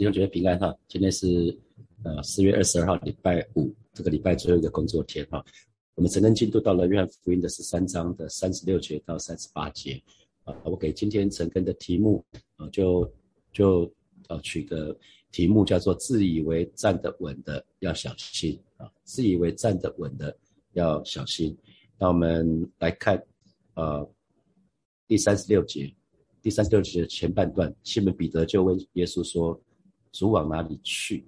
弟兄姐妹平安哈，今天是呃四月二十二号礼拜五，这个礼拜最后一个工作天哈。我们陈根进度到了约翰福音的十三章的三十六节到三十八节啊。我给今天陈根的题目啊，就就呃取个题目叫做自以为站得稳的要小心啊，自以为站得稳的要小心。那我们来看呃第三十六节。第三十六节前半段，西门彼得就问耶稣说：“主往哪里去？”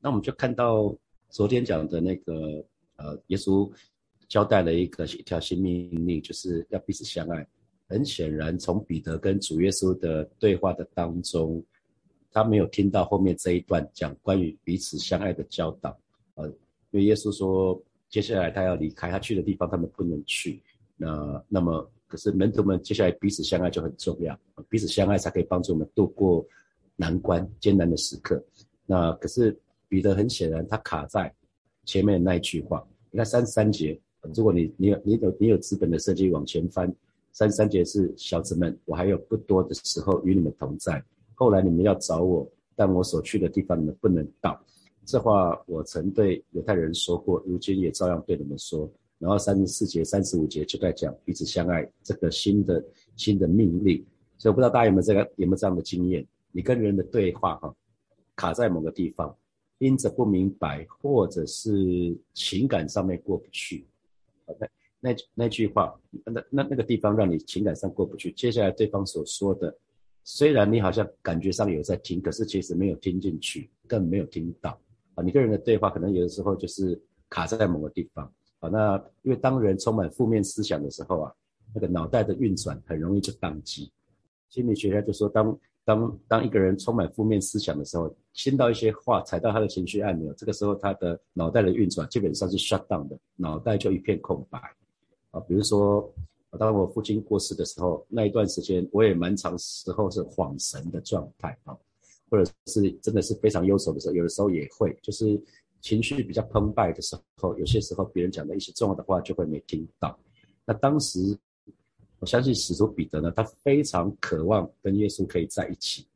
那我们就看到昨天讲的那个，呃，耶稣交代了一个一条新命令，就是要彼此相爱。很显然，从彼得跟主耶稣的对话的当中，他没有听到后面这一段讲关于彼此相爱的教导。呃，因为耶稣说，接下来他要离开，他去的地方他们不能去。那那么。可是门徒们接下来彼此相爱就很重要，彼此相爱才可以帮助我们度过难关、艰难的时刻。那可是彼得很显然他卡在前面的那一句话。你看三十三节，如果你你有你有你有资本的设计往前翻，三十三节是小子们，我还有不多的时候与你们同在。后来你们要找我，但我所去的地方你们不能到。这话我曾对犹太人说过，如今也照样对你们说。然后三十四节、三十五节就在讲彼此相爱这个新的新的命令，所以我不知道大家有没有这个有没有这样的经验？你跟人的对话哈，卡在某个地方，因着不明白或者是情感上面过不去，那那那句话，那那那个地方让你情感上过不去，接下来对方所说的，虽然你好像感觉上有在听，可是其实没有听进去，更没有听到啊。你跟人的对话可能有的时候就是卡在某个地方。啊，那因为当人充满负面思想的时候啊，那个脑袋的运转很容易就宕机。心理学家就说，当当当一个人充满负面思想的时候，听到一些话，踩到他的情绪按钮，这个时候他的脑袋的运转基本上是 shut down 的，脑袋就一片空白。啊，比如说，当我父亲过世的时候，那一段时间我也蛮长时候是恍神的状态啊，或者是真的是非常忧愁的时候，有的时候也会就是。情绪比较澎湃的时候，有些时候别人讲的一些重要的话就会没听到。那当时，我相信使徒彼得呢，他非常渴望跟耶稣可以在一起，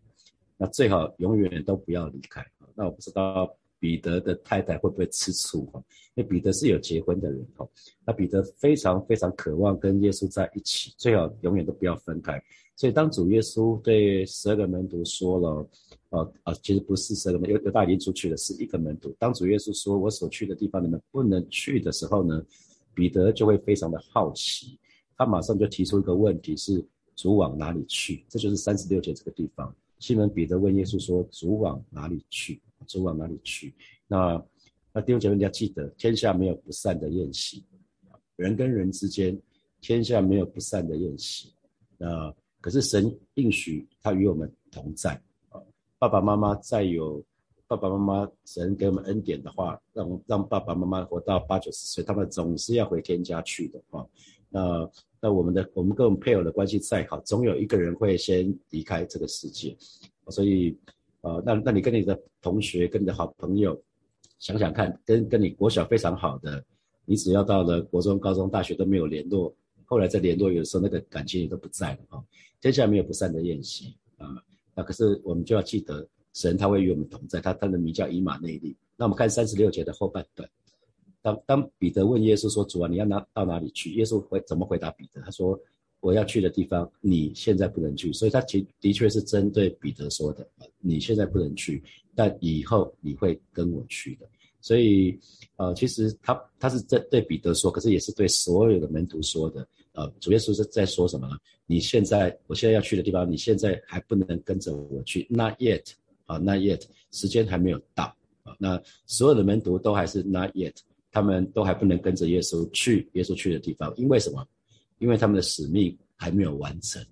那最好永远都不要离开。那我不知道彼得的太太会不会吃醋哈？因为彼得是有结婚的人哈。那彼得非常非常渴望跟耶稣在一起，最好永远都不要分开。所以当主耶稣对十二个门徒说了。呃呃，其实不是十二个门，犹犹大已出去了，是一个门徒。当主耶稣说“我所去的地方你们不能去”的时候呢，彼得就会非常的好奇，他马上就提出一个问题：是主往哪里去？这就是三十六节这个地方。西门彼得问耶稣说：“主往哪里去？主往哪里去？”那那弟兄姐妹你要记得，天下没有不散的宴席，人跟人之间，天下没有不散的宴席。那可是神应许他与我们同在。爸爸妈妈再有爸爸妈妈神给我们恩典的话，让让爸爸妈妈活到八九十岁，他们总是要回天家去的啊。那那我们的我们跟我们配偶的关系再好，总有一个人会先离开这个世界。所以，呃，那那你跟你的同学、跟你的好朋友想想看，跟跟你国小非常好的，你只要到了国中、高中、大学都没有联络，后来再联络，有时候那个感情也都不在了啊。天下没有不散的宴席啊。那可是我们就要记得，神他会与我们同在，他他的名叫以马内利。那我们看三十六节的后半段，当当彼得问耶稣说：“主啊，你要拿到哪里去？”耶稣回怎么回答彼得？他说：“我要去的地方，你现在不能去。”所以他其的确是针对彼得说的：“你现在不能去，但以后你会跟我去的。”所以，呃，其实他他是在对彼得说，可是也是对所有的门徒说的。呃，主耶稣是在说什么呢？你现在，我现在要去的地方，你现在还不能跟着我去，not yet，啊，not yet，时间还没有到啊。那所有的门徒都还是 not yet，他们都还不能跟着耶稣去耶稣去的地方，因为什么？因为他们的使命还没有完成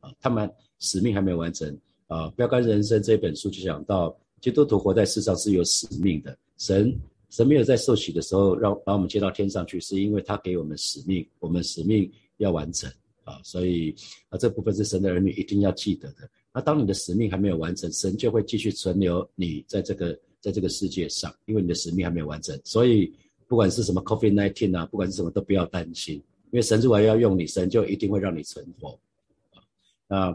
啊，他们使命还没有完成啊。《标杆人生》这本书就讲到，基督徒活在世上是有使命的，神。神没有在受洗的时候让把我们接到天上去，是因为他给我们使命，我们使命要完成啊，所以啊这部分是神的儿女一定要记得的。那当你的使命还没有完成，神就会继续存留你在这个在这个世界上，因为你的使命还没有完成。所以不管是什么 COVID nineteen 啊，不管是什么都不要担心，因为神如果要用你，神就一定会让你存活。那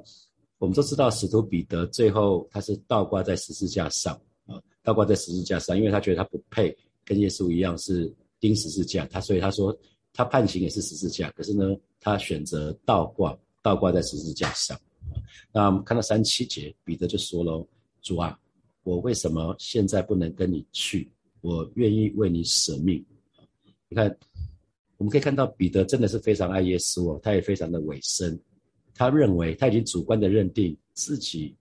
我们都知道使徒彼得最后他是倒挂在十字架上啊，倒挂在十字架上，因为他觉得他不配跟耶稣一样是钉十字架，他所以他说他判刑也是十字架，可是呢，他选择倒挂，倒挂在十字架上。那我们看到三七节，彼得就说喽：“主啊，我为什么现在不能跟你去？我愿意为你舍命。”你看，我们可以看到彼得真的是非常爱耶稣哦，他也非常的委身，他认为他已经主观的认定自己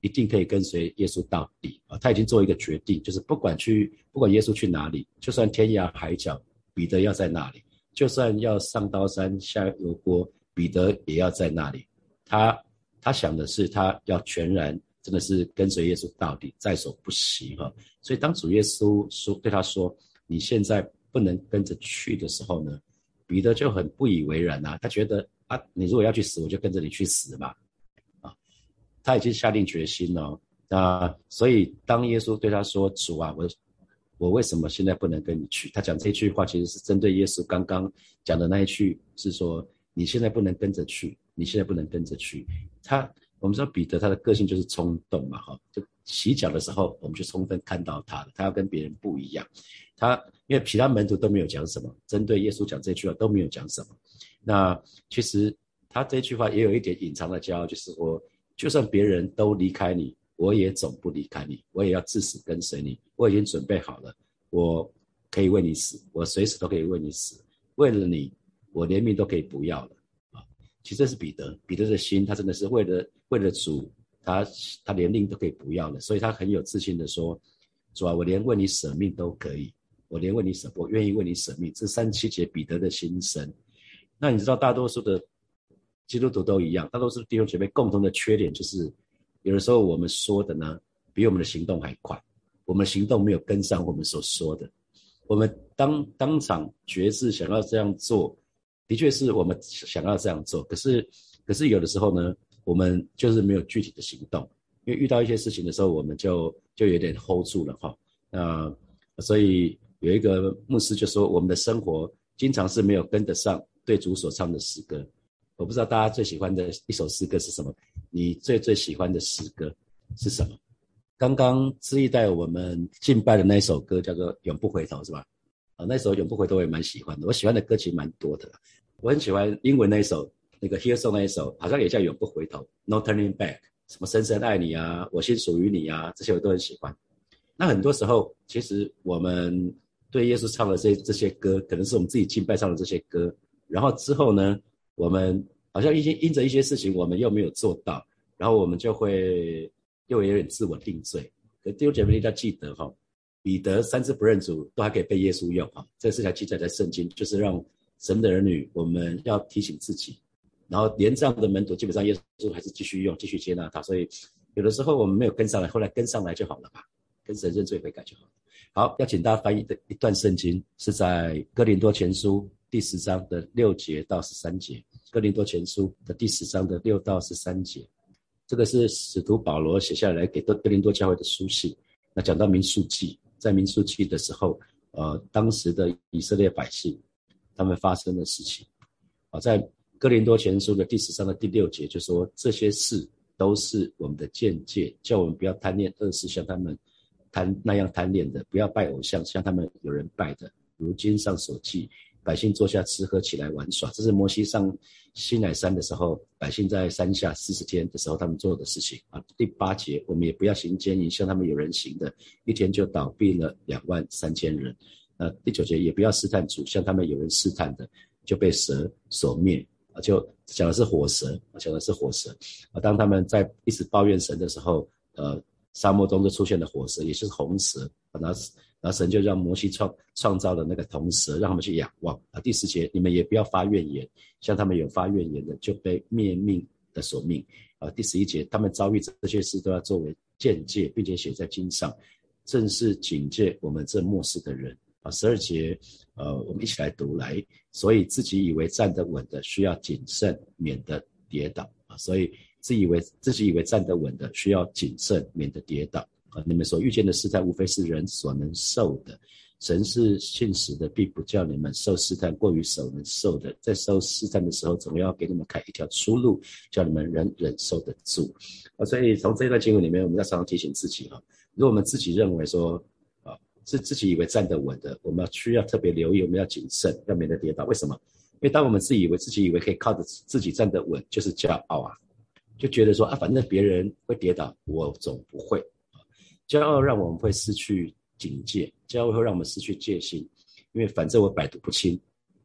一定可以跟随耶稣到底啊，他已经做一个决定，就是不管去不管耶稣去哪里，就算天涯海角，彼得要在那里；就算要上刀山下油锅，彼得也要在那里。他。他想的是，他要全然真的是跟随耶稣到底，在所不惜哈。所以当主耶稣说对他说：“你现在不能跟着去的时候呢？”彼得就很不以为然啊，他觉得啊，你如果要去死，我就跟着你去死嘛，啊，他已经下定决心了。那所以当耶稣对他说：“主啊，我我为什么现在不能跟你去？”他讲这句话其实是针对耶稣刚刚讲的那一句，是说你现在不能跟着去。你现在不能跟着去。他，我们说彼得他的个性就是冲动嘛，哈，就洗脚的时候，我们就充分看到他了。他要跟别人不一样。他因为其他门徒都没有讲什么，针对耶稣讲这句话都没有讲什么。那其实他这句话也有一点隐藏的骄傲，就是说，就算别人都离开你，我也总不离开你，我也要至死跟随你。我已经准备好了，我可以为你死，我随时都可以为你死。为了你，我连命都可以不要了啊。其实这是彼得，彼得的心，他真的是为了为了主，他他连命都可以不要了，所以他很有自信的说：主啊，我连为你舍命都可以，我连为你舍，我愿意为你舍命。这三七节彼得的心声。那你知道，大多数的基督徒都一样，大多数弟兄姐妹共同的缺点就是，有的时候我们说的呢，比我们的行动还快，我们行动没有跟上我们所说的，我们当当场决志想要这样做。的确是我们想要这样做，可是，可是有的时候呢，我们就是没有具体的行动，因为遇到一些事情的时候，我们就就有点 hold 住了哈。那所以有一个牧师就说，我们的生活经常是没有跟得上对主所唱的诗歌。我不知道大家最喜欢的一首诗歌是什么？你最最喜欢的诗歌是什么？刚刚知意带我们敬拜的那一首歌叫做《永不回头》，是吧？啊，那首《永不回头》我也蛮喜欢的，我喜欢的歌曲蛮多的。我很喜欢英文那一首，那个 here so 那一首，好像也叫永不回头，No Turning Back，什么深深爱你啊，我心属于你啊，这些我都很喜欢。那很多时候，其实我们对耶稣唱的这这些歌，可能是我们自己敬拜唱的这些歌，然后之后呢，我们好像一些因着一些事情，我们又没有做到，然后我们就会又有点自我定罪。可弟兄姐妹一定要记得哈，彼得三次不认主，都还可以被耶稣用哈，这事情记载在圣经，就是让。神的儿女，我们要提醒自己，然后连这样的门徒，基本上耶稣还是继续用，继续接纳他。所以有的时候我们没有跟上来，后来跟上来就好了吧，跟神认罪悔改就好了。好，要请大家翻译的一段圣经是在哥林多前书第十章的六节到十三节。哥林多前书的第十章的六到十三节，这个是使徒保罗写下来给哥哥林多教会的书信。那讲到民数记，在民数记的时候，呃，当时的以色列百姓。他们发生的事情，啊，在哥林多前书的第十章的第六节就说这些事都是我们的见解，叫我们不要贪恋恶事，像他们贪那样贪恋的，不要拜偶像，像他们有人拜的。如今上所记，百姓坐下吃喝起来玩耍，这是摩西上西乃山的时候，百姓在山下四十天的时候他们做的事情啊。第八节，我们也不要行奸淫，像他们有人行的，一天就倒闭了两万三千人。呃，第九节也不要试探主，像他们有人试探的，就被蛇所灭啊。就讲的是火蛇，讲的是火蛇啊。当他们在一直抱怨神的时候，呃，沙漠中就出现了火蛇，也就是红蛇。然后，然后神就让摩西创创造了那个铜蛇，让他们去仰望啊。第十节，你们也不要发怨言，像他们有发怨言的，就被灭命的所命啊。第十一节，他们遭遇这些事都要作为见解，并且写在经上，正是警戒我们这末世的人。啊，十二节，呃，我们一起来读来。所以自己以为站得稳的，需要谨慎，免得跌倒啊。所以自以为自己以为站得稳的，需要谨慎，免得跌倒啊。你们所遇见的事，在无非是人所能受的。神是信实的，并不叫你们受试探过于手能受的，在受试探的时候，总要给你们开一条出路，叫你们忍忍受得住。啊，所以从这段经文里面，我们要常常提醒自己啊，如果我们自己认为说，是自己以为站得稳的，我们需要特别留意，我们要谨慎，要免得跌倒。为什么？因为当我们自以为自己以为可以靠着自己站得稳，就是骄傲啊，就觉得说啊，反正别人会跌倒，我总不会。骄傲让我们会失去。警戒，骄傲会让我们失去戒心，因为反正我百毒不侵，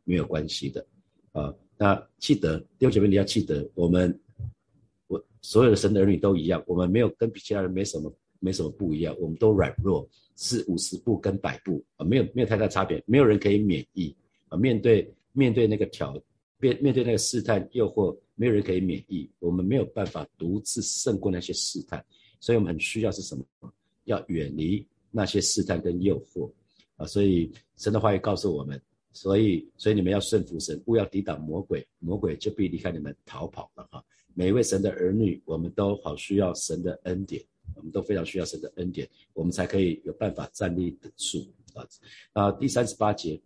没有关系的啊。那记得弟兄姐妹，你要记得，我们我所有的神的儿女都一样，我们没有跟比其他人没什么没什么不一样，我们都软弱，是五十步跟百步啊，没有没有太大差别，没有人可以免疫啊。面对面对那个挑面面对那个试探诱惑，没有人可以免疫，我们没有办法独自胜过那些试探，所以我们很需要是什么？要远离。那些试探跟诱惑啊，所以神的话语告诉我们，所以所以你们要顺服神，不要抵挡魔鬼，魔鬼就必离开你们逃跑了哈。每一位神的儿女，我们都好需要神的恩典，们都非常需要神的恩典，我们才可以有办法站立得住啊。啊，第三十八节，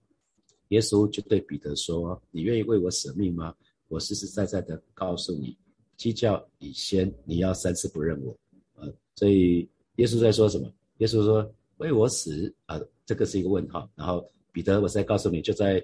耶稣就对彼得说：“你愿意为我舍命吗？我实实在在的告诉你，鸡叫以先，你要三次不认我。”啊，所以耶稣在说什么？耶稣说。为我死啊，这个是一个问号。然后彼得，我再告诉你，就在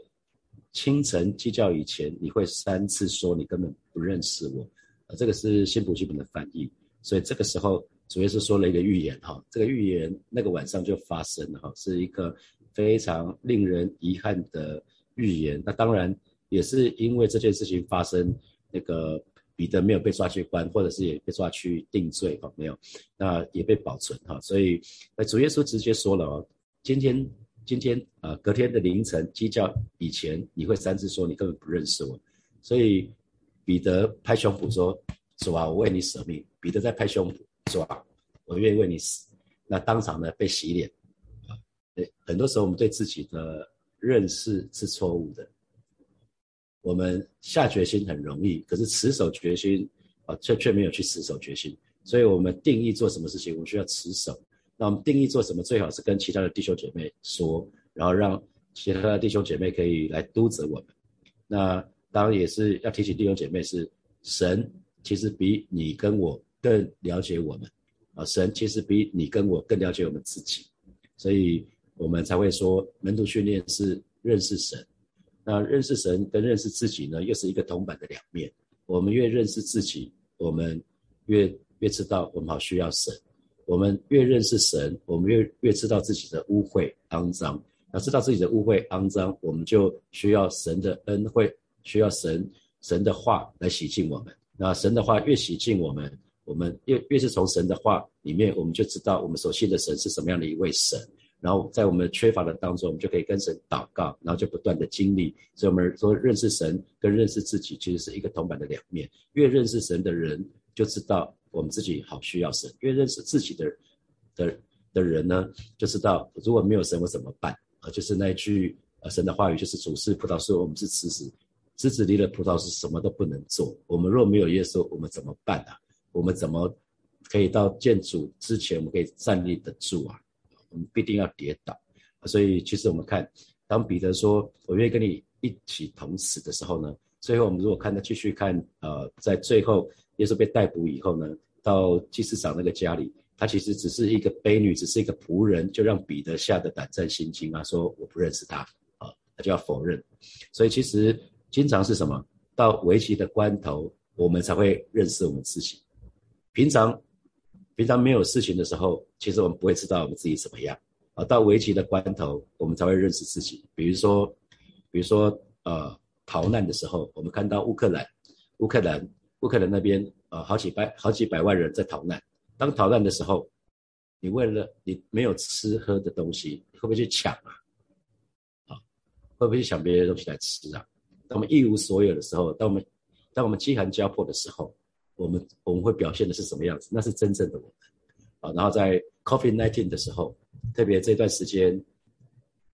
清晨鸡叫以前，你会三次说你根本不认识我。啊，这个是新普基本的翻译。所以这个时候主耶稣说了一个预言哈，这个预言那个晚上就发生了哈，是一个非常令人遗憾的预言。那当然也是因为这件事情发生，那个。彼得没有被抓去关，或者是也被抓去定罪，哈，没有，那也被保存，哈，所以，那主耶稣直接说了哦，今天，今天，啊，隔天的凌晨鸡叫以前，你会三次说你根本不认识我，所以彼得拍胸脯说，主啊，我为你舍命。彼得在拍胸脯，说啊，我愿意为你死。那当场呢被洗脸，啊，对，很多时候我们对自己的认识是错误的。我们下决心很容易，可是持守决心啊，却却没有去持守决心。所以，我们定义做什么事情，我们需要持守。那我们定义做什么，最好是跟其他的弟兄姐妹说，然后让其他的弟兄姐妹可以来督责我们。那当然也是要提醒弟兄姐妹，是神其实比你跟我更了解我们啊，神其实比你跟我更了解我们自己，所以我们才会说门徒训练是认识神。那认识神跟认识自己呢，又是一个铜板的两面。我们越认识自己，我们越越知道我们好需要神；我们越认识神，我们越越知道自己的污秽肮脏。那知道自己的污秽肮脏，我们就需要神的恩惠，需要神神的话来洗净我们。那神的话越洗净我们，我们越越是从神的话里面，我们就知道我们所信的神是什么样的一位神。然后在我们缺乏的当中，我们就可以跟神祷告，然后就不断的经历。所以，我们说认识神跟认识自己，其实是一个铜板的两面。越认识神的人，就知道我们自己好需要神；越认识自己的的的人呢，就知道如果没有神，我怎么办？啊，就是那一句呃神的话语，就是主是葡萄树，我们是枝子，枝子离了葡萄是什么都不能做。我们若没有耶稣，我们怎么办啊？我们怎么可以到建主之前，我们可以站立得住啊？我们必定要跌倒，所以其实我们看，当彼得说“我愿意跟你一起同死”的时候呢，最后我们如果看他继续看，呃，在最后耶稣被逮捕以后呢，到祭司长那个家里，他其实只是一个卑女，只是一个仆人，就让彼得吓得胆战心惊啊，说我不认识他啊，他就要否认。所以其实经常是什么？到危急的关头，我们才会认识我们自己。平常。平常没有事情的时候，其实我们不会知道我们自己怎么样啊。到危急的关头，我们才会认识自己。比如说，比如说，呃，逃难的时候，我们看到乌克兰，乌克兰，乌克兰那边，呃，好几百、好几百万人在逃难。当逃难的时候，你为了你没有吃喝的东西，会不会去抢啊？啊，会不会去抢别的东西来吃啊？当我们一无所有的时候，当我们当我们饥寒交迫的时候。我们我们会表现的是什么样子？那是真正的我们啊。然后在 Coffee Nineteen 的时候，特别这段时间，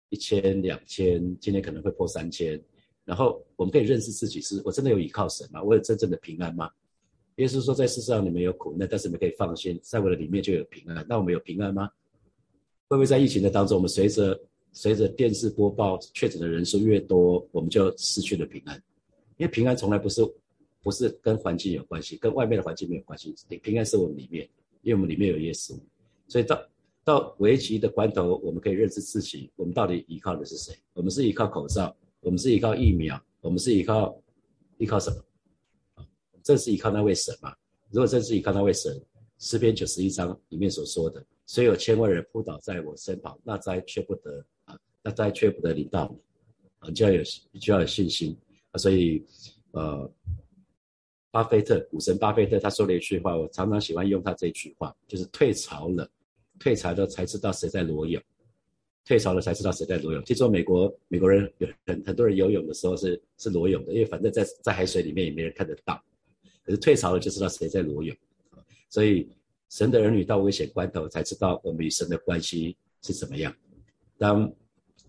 一千两千，今天可能会破三千。然后我们可以认识自己，是我真的有依靠神吗？我有真正的平安吗？耶稣说，在世上你们有苦难，但是你们可以放心，在我的里面就有平安。那我们有平安吗？会不会在疫情的当中，我们随着随着电视播报确诊的人数越多，我们就失去了平安。因为平安从来不是不是跟环境有关系，跟外面的环境没有关系，平安是我们里面，因为我们里面有耶稣。所以到到危急的关头，我们可以认识自己，我们到底依靠的是谁？我们是依靠口罩，我们是依靠疫苗，我们是依靠依靠什么？这是依靠那位神嘛？如果真是依靠那位神，诗篇九十一章里面所说的，虽有千万人扑倒在我身旁，那灾却不得啊，那灾却不得临到你啊，就要有就要有信心啊。所以，呃，巴菲特股神巴菲特他说了一句话，我常常喜欢用他这句话，就是退潮了，退潮了才知道谁在裸泳，退潮了才知道谁在裸泳。听说美国美国人有很很多人游泳的时候是是裸泳的，因为反正在在海水里面也没人看得到。可是退潮了就知道谁在裸泳，所以神的儿女到危险关头才知道我们与神的关系是怎么样。当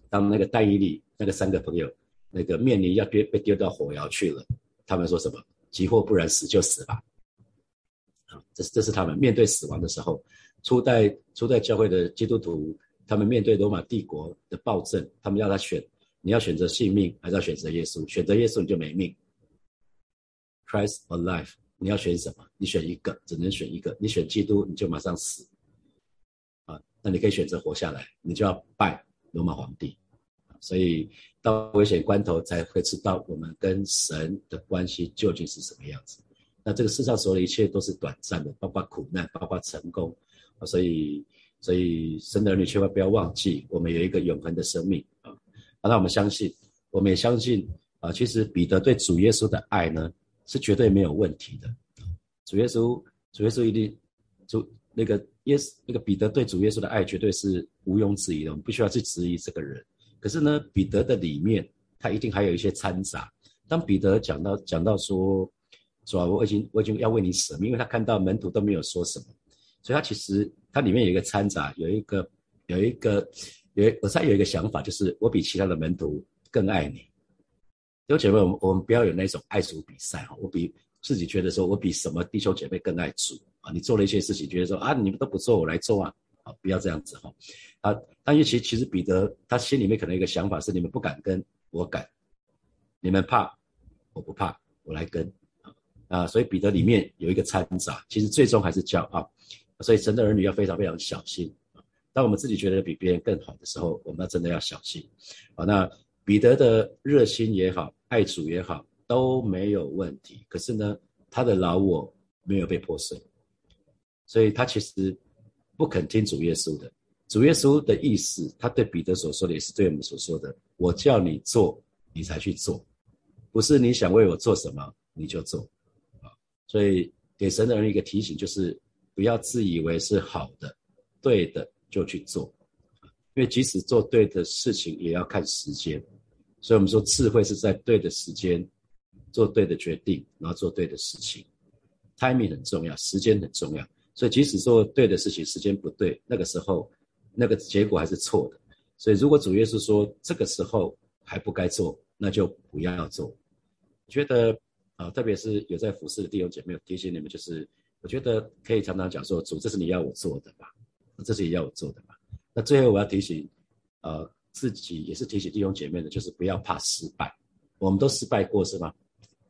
当那个戴伊利那个三个朋友那个面临要丢被丢到火窑去了，他们说什么？急或不然死就死吧。啊，这是这是他们面对死亡的时候，初代初代教会的基督徒，他们面对罗马帝国的暴政，他们要他选，你要选择性命还是要选择耶稣？选择耶稣你就没命。Christ or life，你要选什么？你选一个，只能选一个。你选基督，你就马上死。啊，那你可以选择活下来，你就要拜罗马皇帝。所以到危险关头才会知道我们跟神的关系究竟是什么样子。那这个世上所有的一切都是短暂的，包括苦难，包括成功。所以所以神的儿女千万不要忘记，我们有一个永恒的生命啊。啊，那我们相信，我们也相信啊。其实彼得对主耶稣的爱呢？是绝对没有问题的。主耶稣，主耶稣一定，主那个耶稣，那个彼得对主耶稣的爱绝对是毋庸置疑的。我们不需要去质疑这个人。可是呢，彼得的里面他一定还有一些掺杂。当彼得讲到讲到说，主啊，我已经我已经要为你舍命，因为他看到门徒都没有说什么，所以他其实他里面有一个掺杂，有一个有一个有我猜有一个想法，就是我比其他的门徒更爱你。弟兄姐妹，我们我们不要有那种爱主比赛哈。我比自己觉得说，我比什么弟兄姐妹更爱主啊？你做了一些事情，觉得说啊，你们都不做，我来做啊，啊，不要这样子哈。啊，但是其其实彼得他心里面可能一个想法是，你们不敢跟我敢，你们怕，我不怕，我来跟啊。所以彼得里面有一个掺杂，其实最终还是骄傲。所以神的儿女要非常非常小心。当我们自己觉得比别人更好的时候，我们要真的要小心啊。那。彼得的热心也好，爱主也好，都没有问题。可是呢，他的老我没有被破碎，所以他其实不肯听主耶稣的。主耶稣的意思，他对彼得所说的，也是对我们所说的：我叫你做，你才去做，不是你想为我做什么你就做啊。所以给神的人一个提醒，就是不要自以为是好的、对的就去做。因为即使做对的事情，也要看时间，所以我们说智慧是在对的时间做对的决定，然后做对的事情。timing 很重要，时间很重要。所以即使做对的事情，时间不对，那个时候那个结果还是错的。所以如果主耶稣说这个时候还不该做，那就不要做。我觉得啊，特别是有在服侍的弟兄姐妹，提醒你们，就是我觉得可以常常讲说，主，这是你要我做的吧？这是你要我做的吧？那最后我要提醒，呃，自己也是提醒弟兄姐妹的，就是不要怕失败。我们都失败过是吗？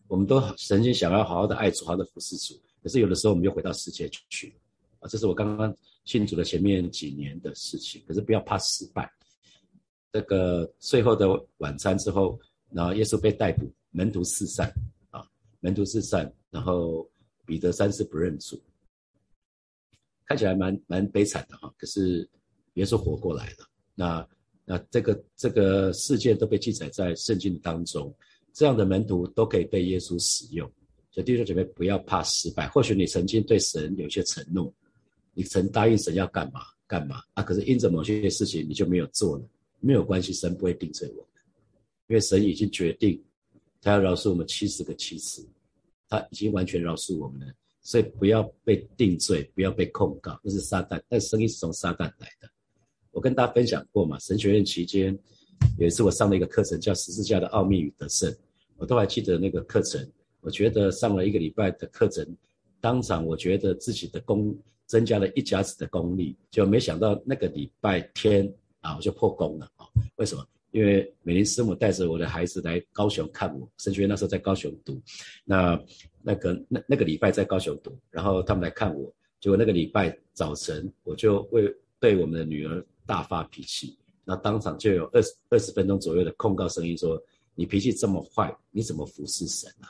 我们都曾经想要好好的爱主，好好的服侍主，可是有的时候我们又回到世界去，啊，这是我刚刚信主的前面几年的事情。可是不要怕失败。这个最后的晚餐之后，然后耶稣被逮捕，门徒四散，啊，门徒四散，然后彼得三次不认主，看起来蛮蛮悲惨的哈。可是。耶稣活过来了，那那这个这个事件都被记载在圣经当中，这样的门徒都可以被耶稣使用。所以弟兄姐妹不要怕失败，或许你曾经对神有些承诺，你曾答应神要干嘛干嘛啊，可是因着某些事情你就没有做了，没有关系，神不会定罪我们，因为神已经决定他要饶恕我们七十个七次，他已经完全饶恕我们了，所以不要被定罪，不要被控告，那是撒旦，但声音是从撒旦来的。我跟大家分享过嘛，神学院期间有一次我上了一个课程，叫十字架的奥秘与得胜，我都还记得那个课程。我觉得上了一个礼拜的课程，当场我觉得自己的功增加了一甲子的功力，就没想到那个礼拜天啊我就破功了啊，为什么？因为美林师母带着我的孩子来高雄看我，神学院那时候在高雄读，那那个那那个礼拜在高雄读，然后他们来看我，结果那个礼拜早晨我就为对我们的女儿大发脾气，那当场就有二十二十分钟左右的控告声音说：“你脾气这么坏，你怎么服侍神啊？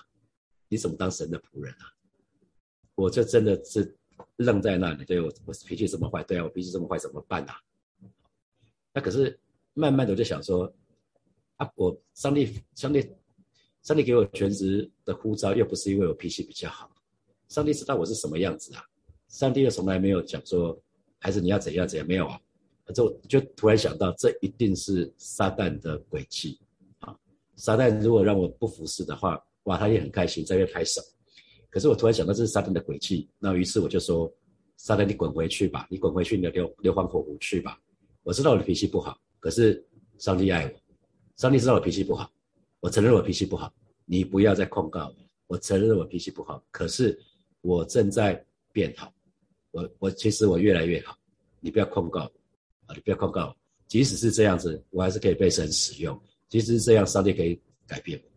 你怎么当神的仆人啊？”我就真的是愣在那里，对我我脾气这么坏，对啊，我脾气这么坏怎么办啊？那可是。慢慢的我就想说，啊，我上帝上帝上帝给我全职的呼召，又不是因为我脾气比较好，上帝知道我是什么样子啊，上帝又从来没有讲说，孩子你要怎样怎样，没有啊，就就突然想到，这一定是撒旦的诡计啊，撒旦如果让我不服侍的话，哇，他也很开心在那拍手，可是我突然想到这是撒旦的诡计，那于是我就说，撒旦你滚回去吧，你滚回去你的硫硫磺火湖去吧，我知道我的脾气不好。可是上帝爱我，上帝知道我脾气不好，我承认我脾气不好，你不要再控告我。我承认我脾气不好，可是我正在变好，我我其实我越来越好，你不要控告我啊，你不要控告我。即使是这样子，我还是可以被神使用。即使是这样，上帝可以改变我。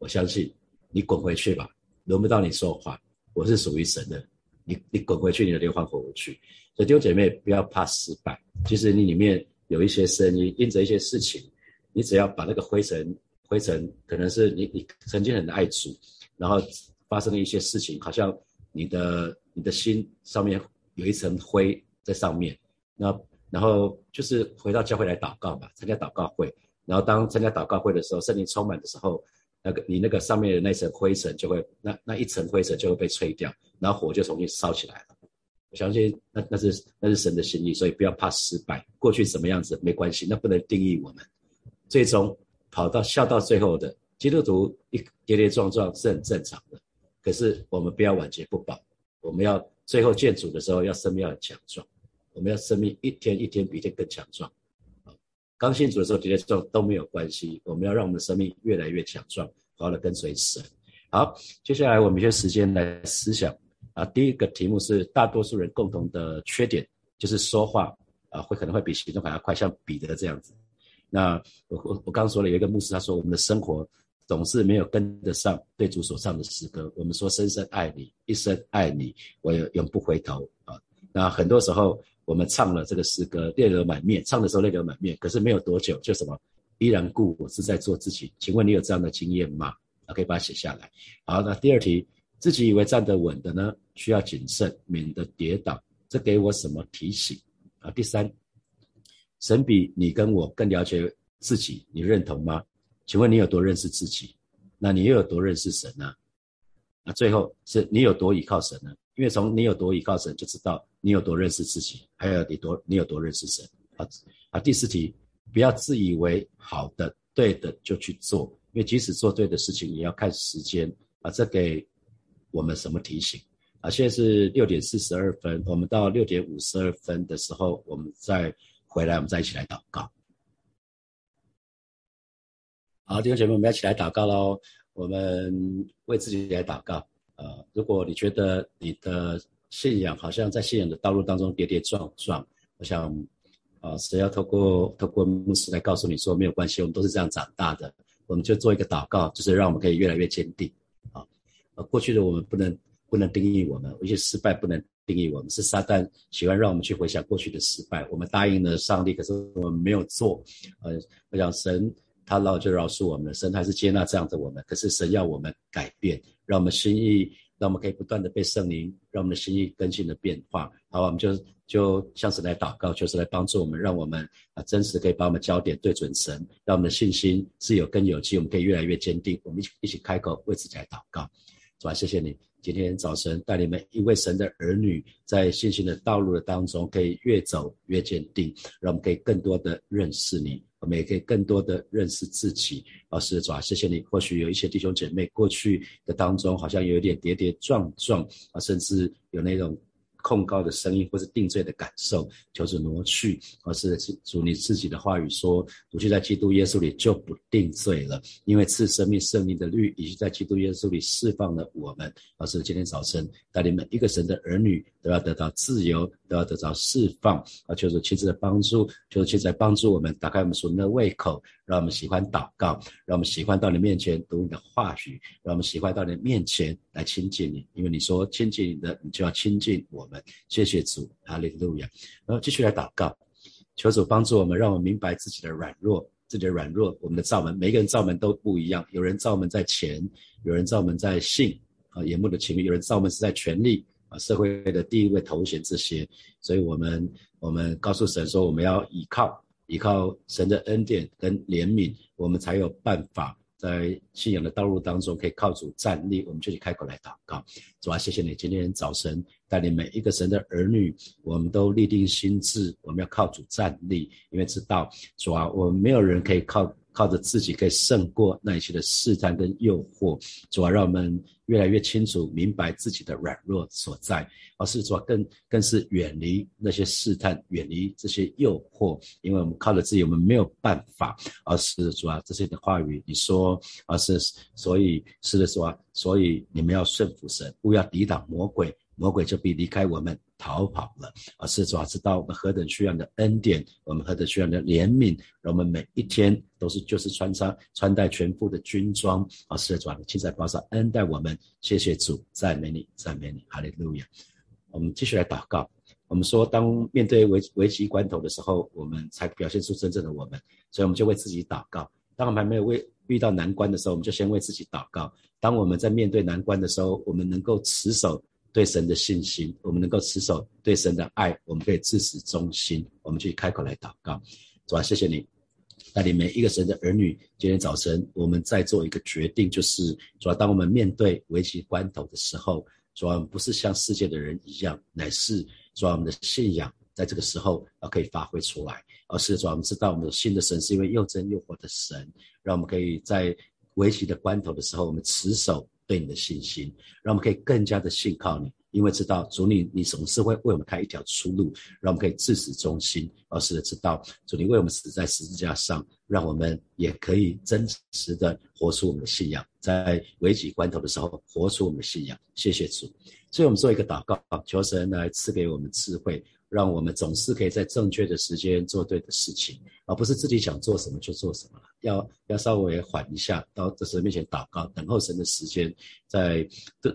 我相信你滚回去吧，轮不到你说话，我是属于神的，你你滚回去你的灵魂滚回去。所以弟兄姐妹不要怕失败，其实你里面。有一些声音，因着一些事情，你只要把那个灰尘，灰尘可能是你你曾经很爱主，然后发生了一些事情，好像你的你的心上面有一层灰在上面，那然后就是回到教会来祷告吧，参加祷告会，然后当参加祷告会的时候，圣灵充满的时候，那个你那个上面的那层灰尘就会那那一层灰尘就会被吹掉，然后火就重新烧起来了。我相信那那是那是神的心意，所以不要怕失败。过去什么样子没关系，那不能定义我们。最终跑到笑到最后的基督徒一跌跌撞撞是很正常的。可是我们不要晚节不保，我们要最后见主的时候要生命要强壮，我们要生命一天一天比一天更强壮。刚信主的时候跌跌撞都没有关系，我们要让我们的生命越来越强壮，好好的跟随神。好，接下来我们一些时间来思想。啊，第一个题目是大多数人共同的缺点，就是说话啊会可能会比行动还要快，像彼得这样子。那我我我刚刚说了，有一个牧师他说，我们的生活总是没有跟得上对主所唱的诗歌。我们说深深爱你，一生爱你，我永不回头啊。那很多时候我们唱了这个诗歌，泪流满面，唱的时候泪流满面，可是没有多久就什么依然故我是在做自己。请问你有这样的经验吗？啊，可以把它写下来。好，那第二题。自己以为站得稳的呢，需要谨慎，免得跌倒。这给我什么提醒啊？第三，神比你跟我更了解自己，你认同吗？请问你有多认识自己？那你又有多认识神呢？那最后是你有多依靠神呢？因为从你有多依靠神，就知道你有多认识自己，还有你多你有多认识神啊啊！第四题，不要自以为好的、对的就去做，因为即使做对的事情，也要看时间啊。这给。我们什么提醒啊？现在是六点四十二分，我们到六点五十二分的时候，我们再回来，我们再一起来祷告。好，弟兄姐妹，我们要一起来祷告喽。我们为自己来祷告。呃，如果你觉得你的信仰好像在信仰的道路当中跌跌撞撞，我想，啊，谁要透过透过牧师来告诉你说没有关系，我们都是这样长大的。我们就做一个祷告，就是让我们可以越来越坚定。啊，呃过去的我们不能不能定义我们，一些失败不能定义我们，是撒旦喜欢让我们去回想过去的失败。我们答应了上帝，可是我们没有做。呃，我想神他老就饶恕我们了，神还是接纳这样的我们。可是神要我们改变，让我们心意，让我们可以不断的被圣灵，让我们的心意更新的变化。好，我们就就像是来祷告，就是来帮助我们，让我们啊真实可以把我们焦点对准神，让我们的信心是有根有基，我们可以越来越坚定。我们一起一起开口为自己来祷告。主啊，谢谢你今天早晨带领每一位神的儿女，在信心的道路的当中，可以越走越坚定，让我们可以更多的认识你，我们也可以更多的认识自己。老师，主啊，谢谢你。或许有一些弟兄姐妹过去的当中，好像有一点跌跌撞撞啊，甚至有那种。控告的声音，或是定罪的感受，求主挪去，而是主你自己的话语说，主就在基督耶稣里就不定罪了，因为赐生命圣灵的律已经在基督耶稣里释放了我们。而是今天早晨带领每一个神的儿女都要得到自由，都要得到释放啊！求主亲自的帮助，求主亲自帮助我们，打开我们属灵的胃口，让我们喜欢祷告，让我们喜欢到你面前读你的话语，让我们喜欢到你面前来亲近你，因为你说亲近你的，你就要亲近我们。谢谢主，哈利路亚！然后继续来祷告，求主帮助我们，让我们明白自己的软弱，自己的软弱。我们的造门，每个人造门都不一样，有人造门在钱，有人造门在性啊，眼目的情欲，有人造门是在权力。啊，社会的地位、头衔这些，所以我们我们告诉神说，我们要依靠依靠神的恩典跟怜悯，我们才有办法在信仰的道路当中可以靠主站立。我们就去开口来祷告，主啊，谢谢你今天早晨带领每一个神的儿女，我们都立定心智，我们要靠主站立，因为知道主啊，我们没有人可以靠。靠着自己可以胜过那一些的试探跟诱惑，主要让我们越来越清楚明白自己的软弱所在，而是主要更更是远离那些试探，远离这些诱惑，因为我们靠着自己我们没有办法，而是主要这些的话语你说，而是所以是的说，所以你们要顺服神，不要抵挡魔鬼。魔鬼就必离开我们逃跑了，而是主要知道我们何等需要的恩典，我们何等需要的怜悯，让我们每一天都是就是穿上穿戴全副的军装，而是主啊，亲在保守恩待我们，谢谢主，赞美你，赞美你，哈利路亚。我们继续来祷告。我们说，当面对危危机关头的时候，我们才表现出真正的我们，所以我们就为自己祷告。当我们还没有为遇到难关的时候，我们就先为自己祷告。当我们在面对难关的时候，我们能够持守。对神的信心，我们能够持守对神的爱，我们可以自始忠心。我们去开口来祷告，主啊，谢谢你带领每一个神的儿女。今天早晨，我们在做一个决定，就是主要当我们面对危急关头的时候，主要不是像世界的人一样，乃是主要我们的信仰在这个时候啊可以发挥出来，而是主要我们知道我们信的神是一位又真又活的神，让我们可以在危急的关头的时候，我们持守。对你的信心，让我们可以更加的信靠你，因为知道主你，你总是会为我们开一条出路，让我们可以自始忠心，而是知道主你为我们死在十字架上，让我们也可以真实的活出我们的信仰，在危急关头的时候活出我们的信仰。谢谢主，所以我们做一个祷告，求神来赐给我们智慧。让我们总是可以在正确的时间做对的事情，而不是自己想做什么就做什么了。要要稍微缓一下，到神面前祷告，等候神的时间，在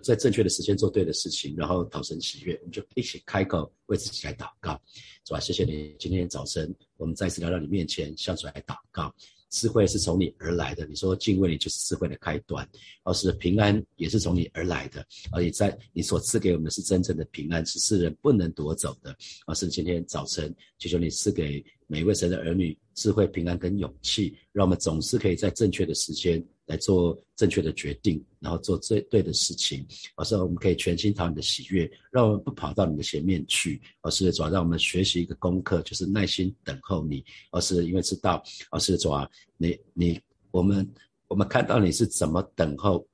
在正确的时间做对的事情，然后讨神喜悦。我们就一起开口为自己来祷告，是吧？谢谢你，今天早晨我们再次来到你面前，向主来祷告。智慧是从你而来的，你说敬畏你就是智慧的开端，而是平安也是从你而来的，而你在你所赐给我们的是真正的平安，是世人不能夺走的。而是今天早晨，求求你赐给每一位神的儿女智慧、平安跟勇气，让我们总是可以在正确的时间。来做正确的决定，然后做最对的事情，而是我们可以全心讨你的喜悦，让我们不跑到你的前面去，而是主要让我们学习一个功课，就是耐心等候你，而是因为知道，而是主要你你我们我们看到你是怎么等候。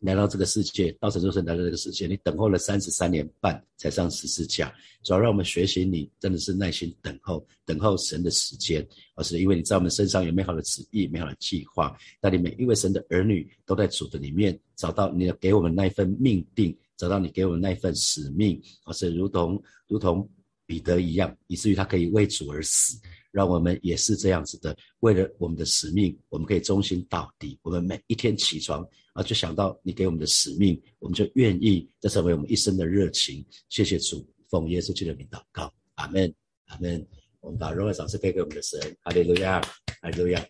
来到这个世界，到神就是来到这个世界。你等候了三十三年半才上十字架，主要让我们学习你真的是耐心等候，等候神的时间，而是因为你在我们身上有美好的旨意、美好的计划。那你每一位神的儿女都在主的里面找到你给我们那一份命定，找到你给我们那一份使命，而是如同如同彼得一样，以至于他可以为主而死。让我们也是这样子的，为了我们的使命，我们可以忠心到底。我们每一天起床啊，就想到你给我们的使命，我们就愿意，这成为我们一生的热情。谢谢主，奉耶稣基督的名祷告，阿门，阿门。我们把荣耀掌声给给我们的神，哈利路亚，哈利路亚。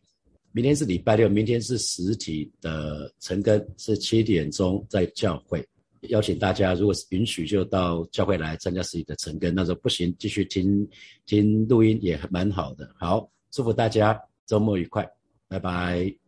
明天是礼拜六，明天是实体的晨更，是七点钟在教会。邀请大家，如果是允许，就到教会来参加实体的晨更。那时候不行，继续听听录音也蛮好的。好，祝福大家周末愉快，拜拜。